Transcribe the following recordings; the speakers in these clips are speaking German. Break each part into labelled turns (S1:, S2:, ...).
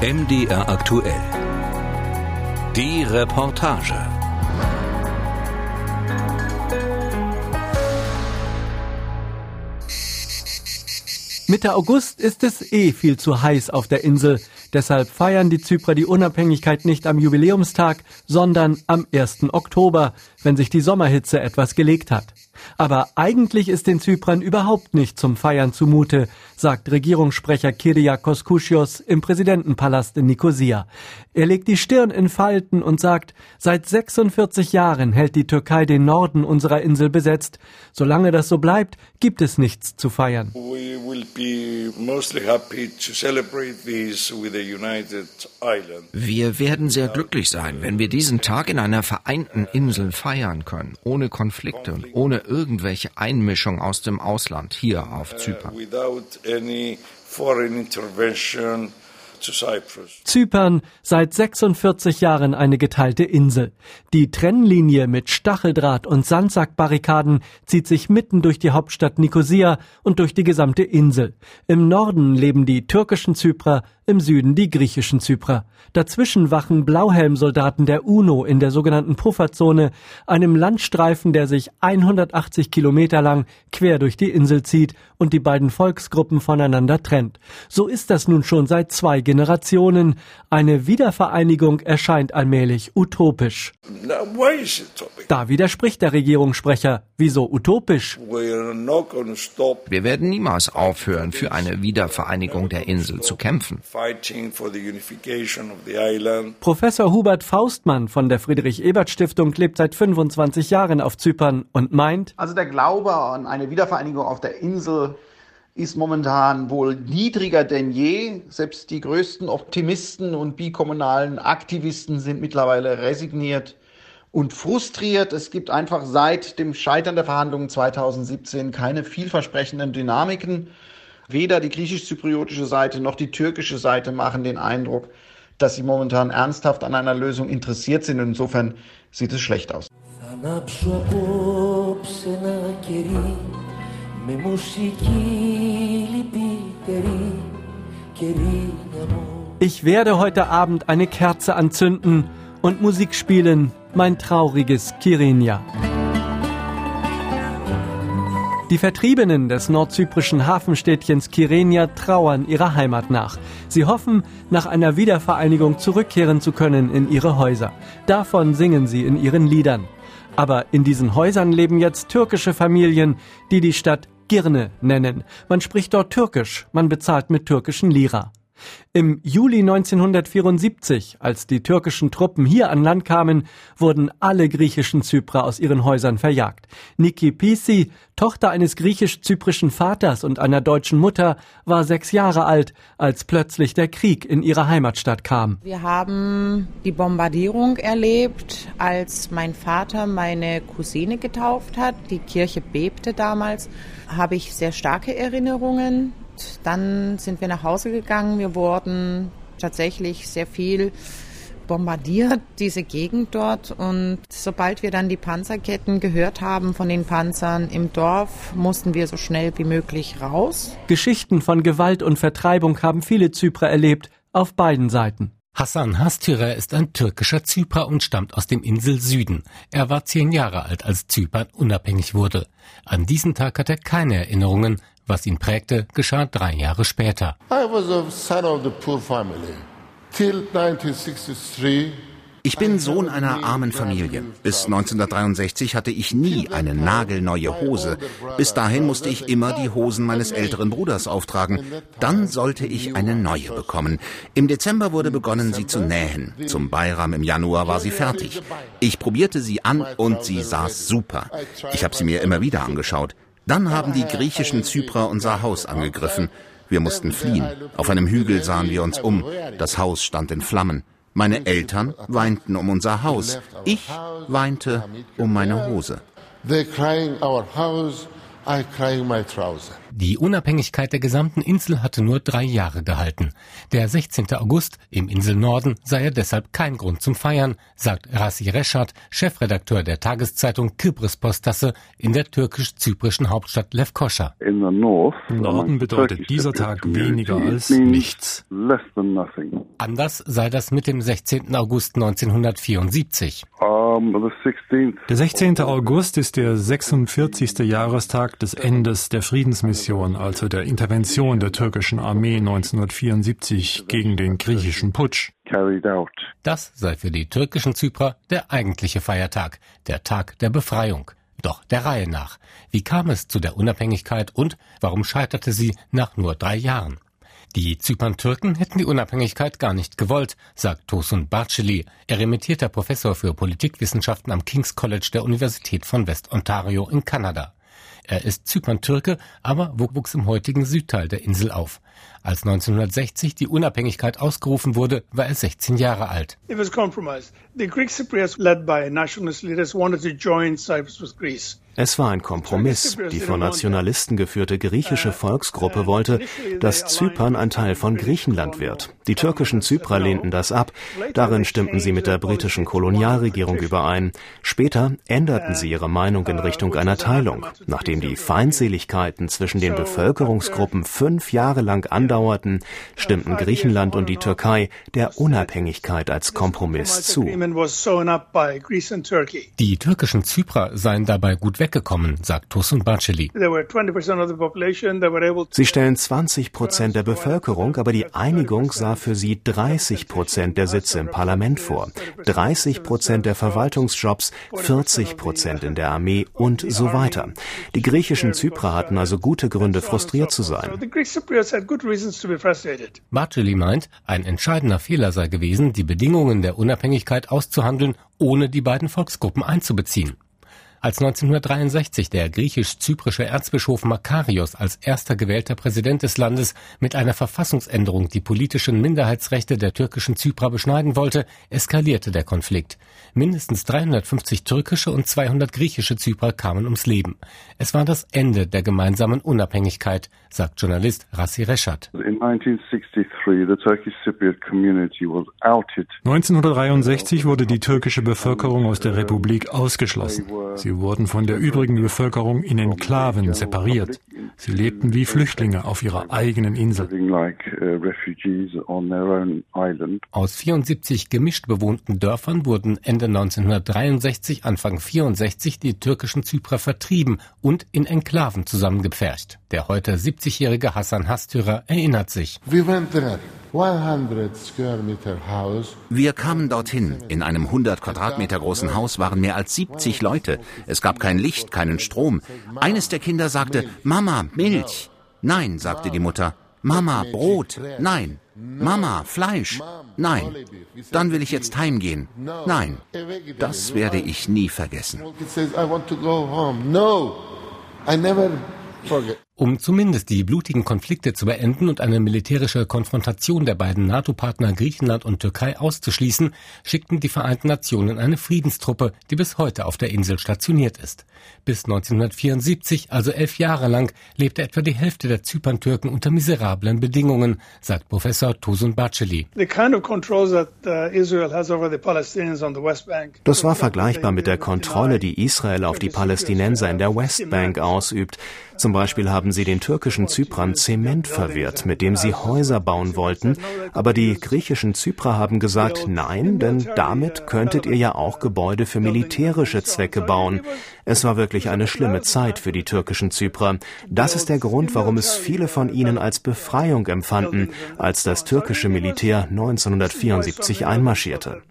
S1: MDR aktuell. Die Reportage.
S2: Mitte August ist es eh viel zu heiß auf der Insel. Deshalb feiern die Zyprer die Unabhängigkeit nicht am Jubiläumstag, sondern am 1. Oktober, wenn sich die Sommerhitze etwas gelegt hat. Aber eigentlich ist den Zyprern überhaupt nicht zum Feiern zumute, sagt Regierungssprecher Kyriakos Kouchios im Präsidentenpalast in Nikosia. Er legt die Stirn in Falten und sagt, seit 46 Jahren hält die Türkei den Norden unserer Insel besetzt. Solange das so bleibt, gibt es nichts zu feiern.
S3: Wir werden sehr glücklich sein, wenn wir diesen Tag in einer vereinten Insel feiern können, ohne Konflikte und ohne irgendwelche Einmischung aus dem Ausland hier auf Zypern.
S2: Zypern seit 46 Jahren eine geteilte Insel. Die Trennlinie mit Stacheldraht und Sandsackbarrikaden zieht sich mitten durch die Hauptstadt Nikosia und durch die gesamte Insel. Im Norden leben die türkischen Zyprer, im Süden die griechischen Zyprer. Dazwischen wachen Blauhelmsoldaten der UNO in der sogenannten Pufferzone, einem Landstreifen, der sich 180 Kilometer lang quer durch die Insel zieht und die beiden Volksgruppen voneinander trennt. So ist das nun schon seit zwei Generationen. Eine Wiedervereinigung erscheint allmählich utopisch. Da widerspricht der Regierungssprecher. Wieso utopisch?
S3: Wir werden niemals aufhören, für eine Wiedervereinigung der Insel zu kämpfen.
S2: Professor Hubert Faustmann von der Friedrich-Ebert-Stiftung lebt seit 25 Jahren auf Zypern und meint,
S4: also der Glaube an eine Wiedervereinigung auf der Insel ist momentan wohl niedriger denn je. Selbst die größten Optimisten und bikommunalen Aktivisten sind mittlerweile resigniert und frustriert. Es gibt einfach seit dem Scheitern der Verhandlungen 2017 keine vielversprechenden Dynamiken. Weder die griechisch-zypriotische Seite noch die türkische Seite machen den Eindruck, dass sie momentan ernsthaft an einer Lösung interessiert sind. Insofern sieht es schlecht aus.
S2: Ich werde heute Abend eine Kerze anzünden und Musik spielen, mein trauriges Kirinia. Die Vertriebenen des nordzyprischen Hafenstädtchens Kyrenia trauern ihrer Heimat nach. Sie hoffen, nach einer Wiedervereinigung zurückkehren zu können in ihre Häuser. Davon singen sie in ihren Liedern. Aber in diesen Häusern leben jetzt türkische Familien, die die Stadt Girne nennen. Man spricht dort Türkisch, man bezahlt mit türkischen Lira. Im Juli 1974, als die türkischen Truppen hier an Land kamen, wurden alle griechischen Zyprer aus ihren Häusern verjagt. Niki Pisi, Tochter eines griechisch-zyprischen Vaters und einer deutschen Mutter, war sechs Jahre alt, als plötzlich der Krieg in ihre Heimatstadt kam.
S5: Wir haben die Bombardierung erlebt, als mein Vater meine Cousine getauft hat. Die Kirche bebte damals. Habe ich sehr starke Erinnerungen dann sind wir nach Hause gegangen. Wir wurden tatsächlich sehr viel bombardiert, diese Gegend dort. Und sobald wir dann die Panzerketten gehört haben von den Panzern im Dorf, mussten wir so schnell wie möglich raus.
S2: Geschichten von Gewalt und Vertreibung haben viele Zyprer erlebt, auf beiden Seiten.
S6: Hassan Hastürer ist ein türkischer Zyprer und stammt aus dem Insel Süden. Er war zehn Jahre alt, als Zypern unabhängig wurde. An diesen Tag hat er keine Erinnerungen, was ihn prägte, geschah drei Jahre später.
S7: Ich bin Sohn einer armen Familie. Bis 1963 hatte ich nie eine nagelneue Hose. Bis dahin musste ich immer die Hosen meines älteren Bruders auftragen. Dann sollte ich eine neue bekommen. Im Dezember wurde begonnen, sie zu nähen. Zum Bayram im Januar war sie fertig. Ich probierte sie an und sie saß super. Ich habe sie mir immer wieder angeschaut. Dann haben die griechischen Zyprer unser Haus angegriffen. Wir mussten fliehen. Auf einem Hügel sahen wir uns um. Das Haus stand in Flammen. Meine Eltern weinten um unser Haus. Ich weinte um meine Hose. They're crying our house, I crying my trouser.
S6: Die Unabhängigkeit der gesamten Insel hatte nur drei Jahre gehalten. Der 16. August im Inselnorden sei er deshalb kein Grund zum Feiern, sagt Rassi Reschat, Chefredakteur der Tageszeitung Kybris Postası in der türkisch-zyprischen Hauptstadt Lefkoşa.
S8: Im Norden bedeutet dieser Tag weniger als nichts.
S6: Anders sei das mit dem 16. August 1974.
S8: Der 16. August ist der 46. Jahrestag des Endes der Friedensmission, also der Intervention der türkischen Armee 1974 gegen den griechischen Putsch.
S6: Das sei für die türkischen Zyprer der eigentliche Feiertag, der Tag der Befreiung. Doch der Reihe nach. Wie kam es zu der Unabhängigkeit und warum scheiterte sie nach nur drei Jahren? Die Zypern-Türken hätten die Unabhängigkeit gar nicht gewollt, sagt Tosun Barceli, eremitierter Professor für Politikwissenschaften am King's College der Universität von West Ontario in Kanada. Er ist Zypern-Türke, aber wuchs im heutigen Südteil der Insel auf. Als 1960 die Unabhängigkeit ausgerufen wurde, war er 16 Jahre alt. It was compromised. The Greek Cypriots led by nationalist leaders wanted to join Cyprus with Greece.
S9: Es war ein Kompromiss. Die von Nationalisten geführte griechische Volksgruppe wollte, dass Zypern ein Teil von Griechenland wird. Die türkischen Zyprer lehnten das ab. Darin stimmten sie mit der britischen Kolonialregierung überein. Später änderten sie ihre Meinung in Richtung einer Teilung. Nachdem die Feindseligkeiten zwischen den Bevölkerungsgruppen fünf Jahre lang andauerten, stimmten Griechenland und die Türkei der Unabhängigkeit als Kompromiss zu.
S6: Die türkischen Zyprer seien dabei gut weg weggekommen, sagt Tosun Baceli.
S9: Sie stellen 20 Prozent der Bevölkerung, aber die Einigung sah für sie 30 Prozent der Sitze im Parlament vor, 30 Prozent der Verwaltungsjobs, 40 Prozent in der Armee und so weiter. Die griechischen Zyprer hatten also gute Gründe, frustriert zu sein.
S6: Baceli meint, ein entscheidender Fehler sei gewesen, die Bedingungen der Unabhängigkeit auszuhandeln, ohne die beiden Volksgruppen einzubeziehen. Als 1963 der griechisch-zyprische Erzbischof Makarios als erster gewählter Präsident des Landes mit einer Verfassungsänderung die politischen Minderheitsrechte der türkischen Zyprer beschneiden wollte, eskalierte der Konflikt. Mindestens 350 türkische und 200 griechische Zyprer kamen ums Leben. Es war das Ende der gemeinsamen Unabhängigkeit, sagt Journalist Rassi Reschat.
S8: 1963 wurde die türkische Bevölkerung aus der Republik ausgeschlossen. Sie Sie wurden von der übrigen Bevölkerung in Enklaven separiert. Sie lebten wie Flüchtlinge auf ihrer eigenen Insel.
S6: Aus 74 gemischt bewohnten Dörfern wurden Ende 1963, Anfang 64 die türkischen Zyprer vertrieben und in Enklaven zusammengepfercht. Der heute 70-jährige Hassan Hastürer erinnert sich.
S7: Wir kamen dorthin. In einem 100 Quadratmeter großen Haus waren mehr als 70 Leute. Es gab kein Licht, keinen Strom. Eines der Kinder sagte, Mama, Milch. Nein, sagte die Mutter. Mama, Brot. Nein. Mama, Fleisch. Nein. Dann will ich jetzt heimgehen. Nein. Das werde ich nie vergessen.
S6: Um zumindest die blutigen Konflikte zu beenden und eine militärische Konfrontation der beiden NATO-Partner Griechenland und Türkei auszuschließen, schickten die Vereinten Nationen eine Friedenstruppe, die bis heute auf der Insel stationiert ist. Bis 1974, also elf Jahre lang, lebte etwa die Hälfte der Zyperntürken unter miserablen Bedingungen, sagt Professor Tosun Baceli. Uh,
S9: das war vergleichbar mit der Kontrolle, die Israel auf die Palästinenser in der Westbank ausübt. Zum Beispiel haben sie den türkischen Zyprern Zement verwehrt, mit dem sie Häuser bauen wollten, aber die griechischen Zyprer haben gesagt, nein, denn damit könntet ihr ja auch Gebäude für militärische Zwecke bauen. Es war wirklich eine schlimme Zeit für die türkischen Zyprer. Das ist der Grund, warum es viele von ihnen als Befreiung empfanden, als das türkische Militär 1974 einmarschierte.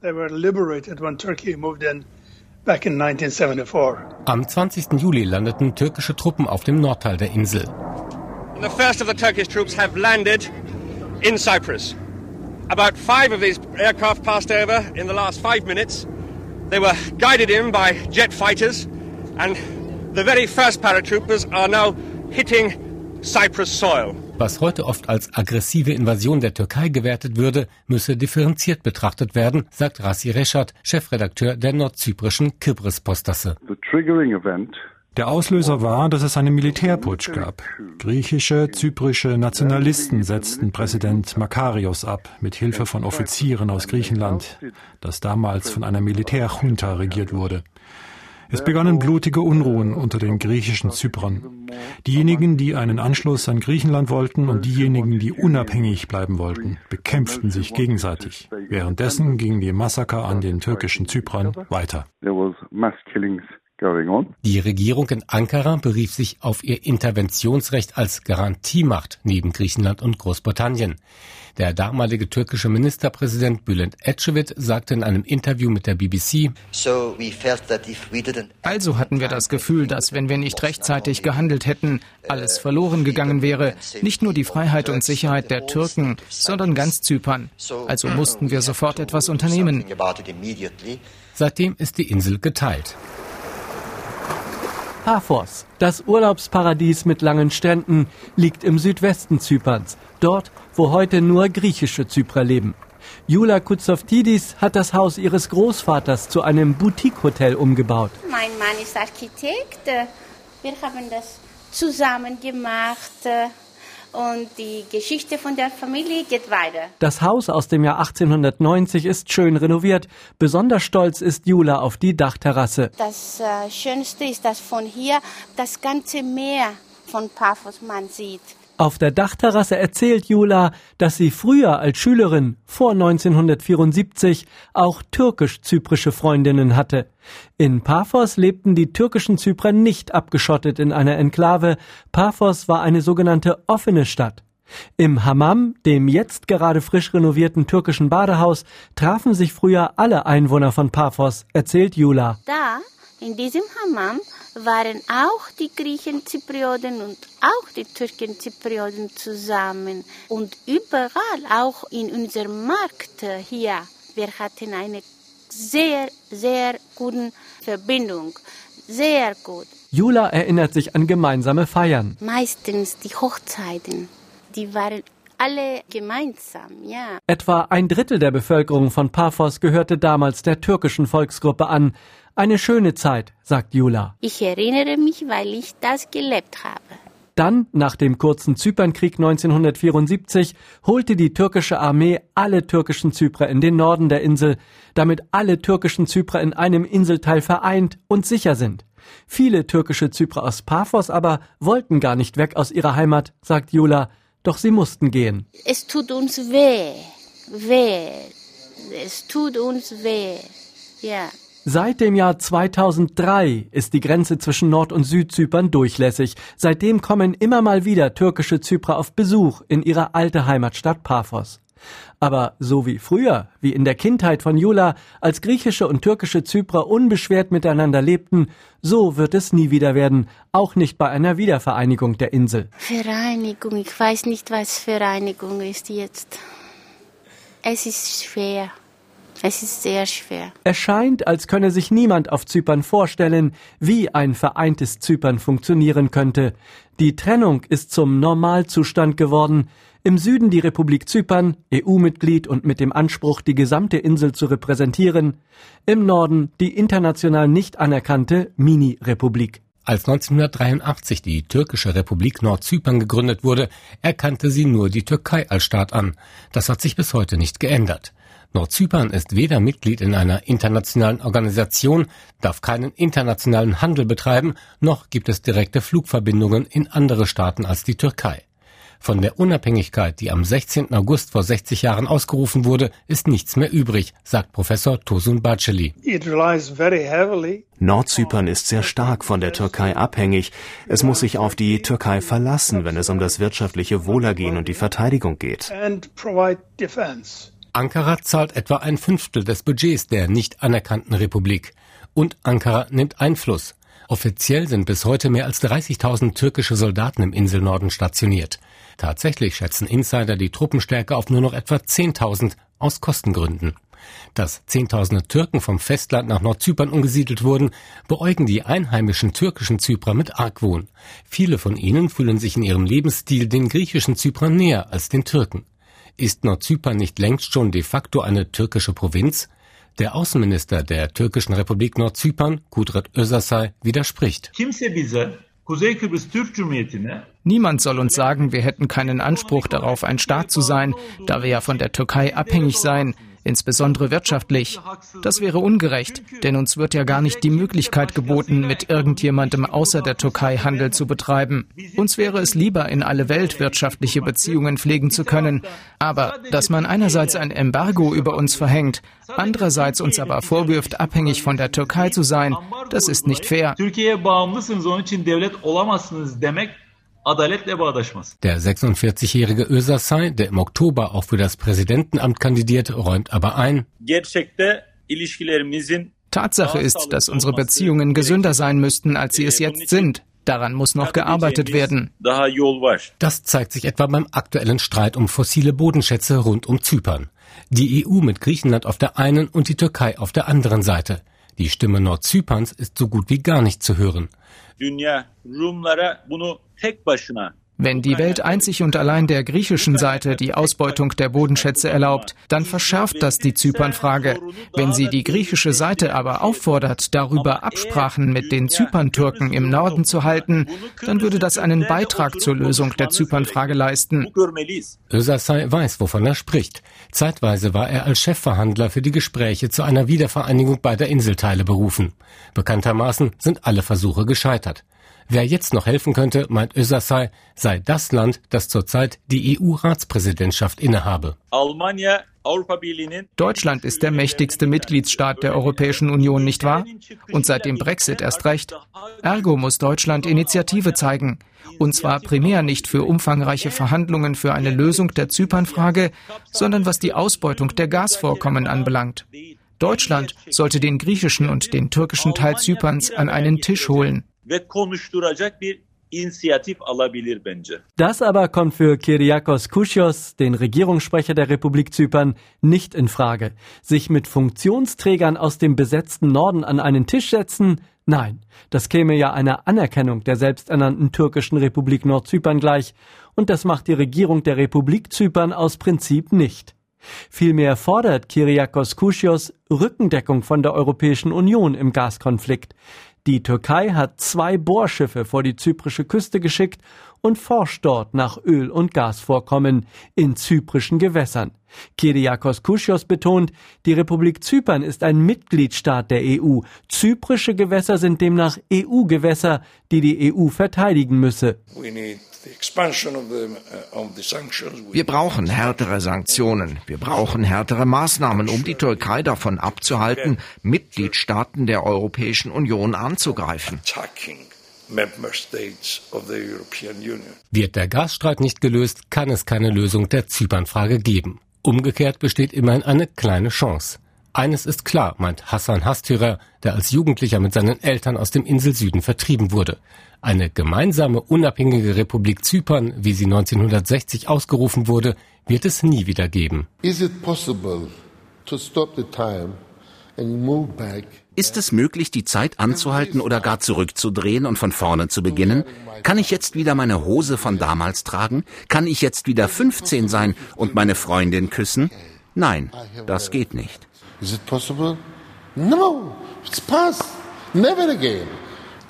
S6: Am 20. Juli landeten türkische Truppen auf dem Nordteil der Insel. The first of the Turkish troops have landed in Cyprus. About five of these aircraft passed over in the last five minutes. They were guided in by jet fighters, and the very first paratroopers are now hitting Cyprus soil. Was heute oft als aggressive Invasion der Türkei gewertet würde, müsse differenziert betrachtet werden, sagt Rassi Reschat, Chefredakteur der nordzyprischen Kybris Postası.
S8: Der Auslöser war, dass es einen Militärputsch gab. Griechische, zyprische Nationalisten setzten Präsident Makarios ab, mit Hilfe von Offizieren aus Griechenland, das damals von einer Militärjunta regiert wurde. Es begannen blutige Unruhen unter den griechischen Zyprern. Diejenigen, die einen Anschluss an Griechenland wollten und diejenigen, die unabhängig bleiben wollten, bekämpften sich gegenseitig. Währenddessen gingen die Massaker an den türkischen Zyprern weiter.
S6: Die Regierung in Ankara berief sich auf ihr Interventionsrecht als Garantiemacht neben Griechenland und Großbritannien. Der damalige türkische Ministerpräsident Bülent Ecevit sagte in einem Interview mit der BBC,
S10: also hatten wir das Gefühl, dass wenn wir nicht rechtzeitig gehandelt hätten, alles verloren gegangen wäre, nicht nur die Freiheit und Sicherheit der Türken, sondern ganz Zypern. Also mussten wir sofort etwas unternehmen.
S6: Seitdem ist die Insel geteilt.
S2: Paphos, das Urlaubsparadies mit langen Stränden, liegt im Südwesten Zyperns, dort, wo heute nur griechische Zyprer leben. Jula Kutsoftidis hat das Haus ihres Großvaters zu einem Boutique-Hotel umgebaut.
S11: Mein Mann ist Architekt. Wir haben das zusammen gemacht und die Geschichte von der Familie geht weiter.
S2: Das Haus aus dem Jahr 1890 ist schön renoviert. Besonders stolz ist Jula auf die Dachterrasse.
S11: Das äh, Schönste ist, dass von hier das ganze Meer von Paphos man sieht.
S2: Auf der Dachterrasse erzählt Jula, dass sie früher als Schülerin vor 1974 auch türkisch-zyprische Freundinnen hatte. In Paphos lebten die türkischen Zyprer nicht abgeschottet in einer Enklave. Paphos war eine sogenannte offene Stadt. Im Hammam, dem jetzt gerade frisch renovierten türkischen Badehaus, trafen sich früher alle Einwohner von Paphos, erzählt Jula.
S11: Da, in diesem Hammam, waren auch die Griechen Zyprioten und auch die Türken Zyprioten zusammen. Und überall, auch in unserem Markt hier, wir hatten eine sehr, sehr gute Verbindung. Sehr gut.
S2: Jula erinnert sich an gemeinsame Feiern.
S11: Meistens die Hochzeiten, die waren alle gemeinsam, ja.
S2: Etwa ein Drittel der Bevölkerung von Paphos gehörte damals der türkischen Volksgruppe an. Eine schöne Zeit, sagt Jula.
S11: Ich erinnere mich, weil ich das gelebt habe.
S2: Dann, nach dem kurzen Zypernkrieg 1974, holte die türkische Armee alle türkischen Zyprer in den Norden der Insel, damit alle türkischen Zyprer in einem Inselteil vereint und sicher sind. Viele türkische Zyprer aus Paphos aber wollten gar nicht weg aus ihrer Heimat, sagt Jula, doch sie mussten gehen.
S11: Es tut uns weh, weh, es tut uns weh, ja.
S2: Seit dem Jahr 2003 ist die Grenze zwischen Nord- und Südzypern durchlässig. Seitdem kommen immer mal wieder türkische Zyprer auf Besuch in ihre alte Heimatstadt Paphos. Aber so wie früher, wie in der Kindheit von Jula, als griechische und türkische Zyprer unbeschwert miteinander lebten, so wird es nie wieder werden, auch nicht bei einer Wiedervereinigung der Insel.
S11: Vereinigung, ich weiß nicht, was Vereinigung ist jetzt. Es ist schwer. Es ist sehr schwer.
S2: Es scheint, als könne sich niemand auf Zypern vorstellen, wie ein vereintes Zypern funktionieren könnte. Die Trennung ist zum Normalzustand geworden. Im Süden die Republik Zypern, EU-Mitglied und mit dem Anspruch, die gesamte Insel zu repräsentieren. Im Norden die international nicht anerkannte Mini-Republik.
S6: Als 1983 die türkische Republik Nordzypern gegründet wurde, erkannte sie nur die Türkei als Staat an. Das hat sich bis heute nicht geändert. Nordzypern ist weder Mitglied in einer internationalen Organisation, darf keinen internationalen Handel betreiben, noch gibt es direkte Flugverbindungen in andere Staaten als die Türkei. Von der Unabhängigkeit, die am 16. August vor 60 Jahren ausgerufen wurde, ist nichts mehr übrig, sagt Professor Tosun Baceli.
S9: Nordzypern ist sehr stark von der Türkei abhängig. Es muss sich auf die Türkei verlassen, wenn es um das wirtschaftliche Wohlergehen und die Verteidigung geht.
S6: Ankara zahlt etwa ein Fünftel des Budgets der nicht anerkannten Republik. Und Ankara nimmt Einfluss. Offiziell sind bis heute mehr als 30.000 türkische Soldaten im Inselnorden stationiert. Tatsächlich schätzen Insider die Truppenstärke auf nur noch etwa 10.000 aus Kostengründen. Dass Zehntausende Türken vom Festland nach Nordzypern umgesiedelt wurden, beäugen die einheimischen türkischen Zyprer mit Argwohn. Viele von ihnen fühlen sich in ihrem Lebensstil den griechischen Zyprern näher als den Türken. Ist Nordzypern nicht längst schon de facto eine türkische Provinz? Der Außenminister der türkischen Republik Nordzypern, Kudret Özasay, widerspricht.
S10: Niemand soll uns sagen, wir hätten keinen Anspruch darauf, ein Staat zu sein, da wir ja von der Türkei abhängig seien insbesondere wirtschaftlich. Das wäre ungerecht, denn uns wird ja gar nicht die Möglichkeit geboten, mit irgendjemandem außer der Türkei Handel zu betreiben. Uns wäre es lieber, in alle Welt wirtschaftliche Beziehungen pflegen zu können. Aber dass man einerseits ein Embargo über uns verhängt, andererseits uns aber vorwirft, abhängig von der Türkei zu sein, das ist nicht fair.
S6: Der 46-jährige Özasay, der im Oktober auch für das Präsidentenamt kandidiert, räumt aber ein.
S10: Tatsache ist, dass unsere Beziehungen gesünder sein müssten, als sie es jetzt sind. Daran muss noch gearbeitet werden.
S6: Das zeigt sich etwa beim aktuellen Streit um fossile Bodenschätze rund um Zypern. Die EU mit Griechenland auf der einen und die Türkei auf der anderen Seite. Die Stimme Nordzyperns ist so gut wie gar nicht zu hören.
S10: Wenn die Welt einzig und allein der griechischen Seite die Ausbeutung der Bodenschätze erlaubt, dann verschärft das die Zypernfrage. Wenn sie die griechische Seite aber auffordert, darüber Absprachen mit den Zyperntürken im Norden zu halten, dann würde das einen Beitrag zur Lösung der Zypernfrage leisten.
S6: Özasay weiß, wovon er spricht. Zeitweise war er als Chefverhandler für die Gespräche zu einer Wiedervereinigung beider Inselteile berufen. Bekanntermaßen sind alle Versuche gescheitert. Wer jetzt noch helfen könnte, meint Özasay, sei das Land, das zurzeit die EU-Ratspräsidentschaft innehabe.
S10: Deutschland ist der mächtigste Mitgliedsstaat der Europäischen Union, nicht wahr? Und seit dem Brexit erst recht. Ergo muss Deutschland Initiative zeigen. Und zwar primär nicht für umfangreiche Verhandlungen für eine Lösung der Zypernfrage, sondern was die Ausbeutung der Gasvorkommen anbelangt. Deutschland sollte den griechischen und den türkischen Teil Zyperns an einen Tisch holen ve konuşturacak
S2: bir inisiyatif alabilir bence. Das aber kommt für Kyriakos Kouchios, den Regierungssprecher der Republik Zypern, nicht in Frage. Sich mit Funktionsträgern aus dem besetzten Norden an einen Tisch setzen? Nein, das käme ja einer Anerkennung der selbsternannten türkischen Republik Nordzypern gleich, und das macht die Regierung der Republik Zypern aus Prinzip nicht. Vielmehr fordert Kyriakos Kouchios Rückendeckung von der Europäischen Union im Gaskonflikt. Die Türkei hat zwei Bohrschiffe vor die zyprische Küste geschickt und forscht dort nach Öl- und Gasvorkommen in zyprischen Gewässern. Kyriakos Kouchios betont, die Republik Zypern ist ein Mitgliedstaat der EU. Zyprische Gewässer sind demnach EU-Gewässer, die die EU verteidigen müsse.
S3: Uh, wir brauchen härtere Sanktionen. Wir brauchen härtere Maßnahmen, um die Türkei davon abzuhalten, Mitgliedstaaten der Europäischen Union anzugreifen.
S6: Wird der Gasstreit nicht gelöst, kann es keine Lösung der Zypernfrage geben. Umgekehrt besteht immerhin eine kleine Chance. Eines ist klar, meint Hassan Hastürer, der als Jugendlicher mit seinen Eltern aus dem Inselsüden vertrieben wurde. Eine gemeinsame unabhängige Republik Zypern, wie sie 1960 ausgerufen wurde, wird es nie wieder geben.
S7: Ist es möglich, die Zeit anzuhalten oder gar zurückzudrehen und von vorne zu beginnen? Kann ich jetzt wieder meine Hose von damals tragen? Kann ich jetzt wieder 15 sein und meine Freundin küssen? Nein, das geht nicht. Is it possible? No, it's
S6: past. Never again.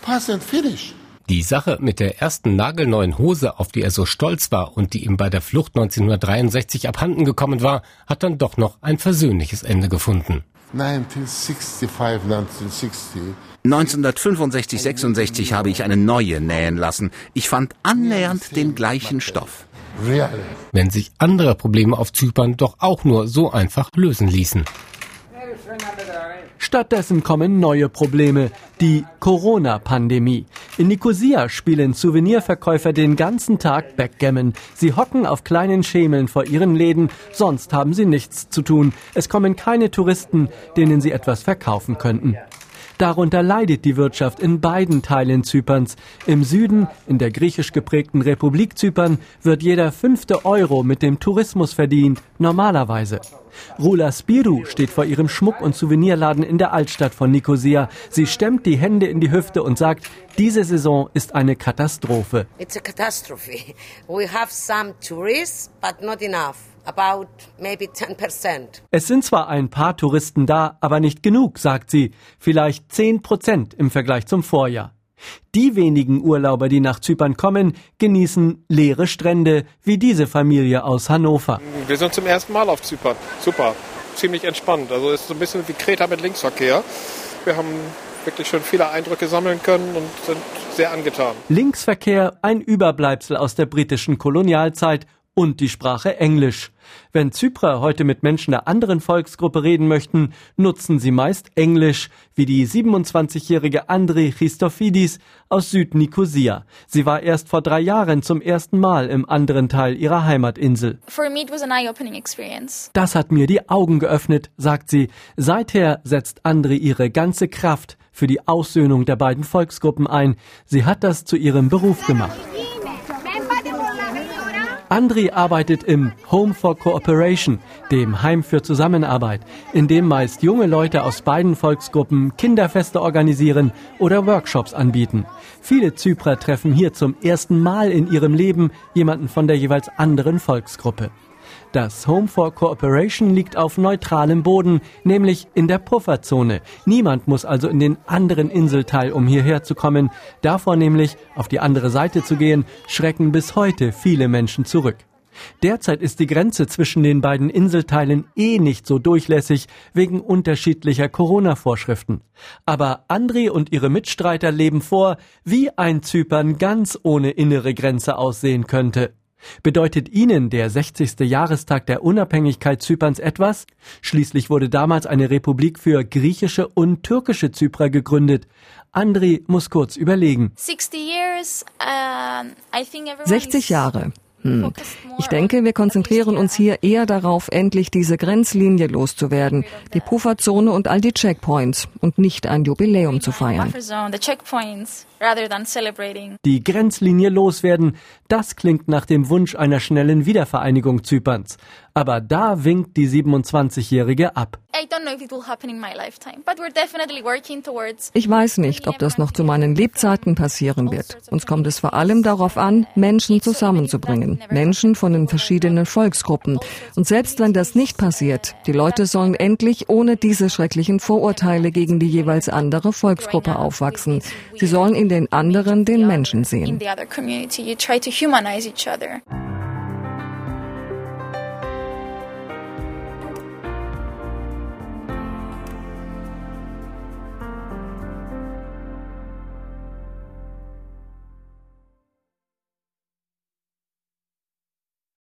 S6: Past and finish. Die Sache mit der ersten nagelneuen Hose, auf die er so stolz war und die ihm bei der Flucht 1963 abhanden gekommen war, hat dann doch noch ein versöhnliches Ende gefunden. 1965,
S7: 1960. 1965, 66 habe ich eine neue nähen lassen. Ich fand annähernd den gleichen Stoff.
S6: Wenn sich andere Probleme auf Zypern doch auch nur so einfach lösen ließen.
S2: Stattdessen kommen neue Probleme, die Corona-Pandemie. In Nicosia spielen Souvenirverkäufer den ganzen Tag Backgammon. Sie hocken auf kleinen Schemeln vor ihren Läden, sonst haben sie nichts zu tun. Es kommen keine Touristen, denen sie etwas verkaufen könnten. Darunter leidet die Wirtschaft in beiden Teilen Zyperns. Im Süden, in der griechisch geprägten Republik Zypern, wird jeder fünfte Euro mit dem Tourismus verdient, normalerweise. Rula Spiru steht vor ihrem Schmuck- und Souvenirladen in der Altstadt von Nicosia. Sie stemmt die Hände in die Hüfte und sagt, diese Saison ist eine Katastrophe. It's a catastrophe. We have some tourists, but not enough. Es sind zwar ein paar Touristen da, aber nicht genug, sagt sie. Vielleicht 10 Prozent im Vergleich zum Vorjahr. Die wenigen Urlauber, die nach Zypern kommen, genießen leere Strände, wie diese Familie aus Hannover.
S12: Wir sind zum ersten Mal auf Zypern. Super, ziemlich entspannt. Also ist so ein bisschen wie Kreta mit Linksverkehr. Wir haben wirklich schon viele Eindrücke sammeln können und sind sehr angetan.
S2: Linksverkehr, ein Überbleibsel aus der britischen Kolonialzeit und die Sprache Englisch. Wenn Zyprer heute mit Menschen der anderen Volksgruppe reden möchten, nutzen sie meist Englisch, wie die 27-jährige Andri Christofidis aus Südnikosia. Sie war erst vor drei Jahren zum ersten Mal im anderen Teil ihrer Heimatinsel. Das hat mir die Augen geöffnet, sagt sie. Seither setzt Andri ihre ganze Kraft für die Aussöhnung der beiden Volksgruppen ein. Sie hat das zu ihrem Beruf gemacht. Andri arbeitet im Home for Cooperation, dem Heim für Zusammenarbeit, in dem meist junge Leute aus beiden Volksgruppen Kinderfeste organisieren oder Workshops anbieten. Viele Zyprer treffen hier zum ersten Mal in ihrem Leben jemanden von der jeweils anderen Volksgruppe. Das Home for Cooperation liegt auf neutralem Boden, nämlich in der Pufferzone. Niemand muss also in den anderen Inselteil, um hierher zu kommen. Davor nämlich, auf die andere Seite zu gehen, schrecken bis heute viele Menschen zurück. Derzeit ist die Grenze zwischen den beiden Inselteilen eh nicht so durchlässig wegen unterschiedlicher Corona-Vorschriften. Aber André und ihre Mitstreiter leben vor, wie ein Zypern ganz ohne innere Grenze aussehen könnte. Bedeutet Ihnen der 60. Jahrestag der Unabhängigkeit Zyperns etwas? Schließlich wurde damals eine Republik für griechische und türkische Zyprer gegründet. Andri muss kurz überlegen.
S13: 60 Jahre. Hm. Ich denke, wir konzentrieren uns hier eher darauf, endlich diese Grenzlinie loszuwerden, die Pufferzone und all die Checkpoints und nicht ein Jubiläum zu feiern.
S2: Die Grenzlinie loswerden, das klingt nach dem Wunsch einer schnellen Wiedervereinigung Zyperns. Aber da winkt die 27-Jährige ab.
S13: Ich weiß nicht, ob das noch zu meinen Lebzeiten passieren wird. Uns kommt es vor allem darauf an, Menschen zusammenzubringen. Menschen von den verschiedenen Volksgruppen. Und selbst wenn das nicht passiert, die Leute sollen endlich ohne diese schrecklichen Vorurteile gegen die jeweils andere Volksgruppe aufwachsen. Sie sollen in den anderen den Menschen sehen.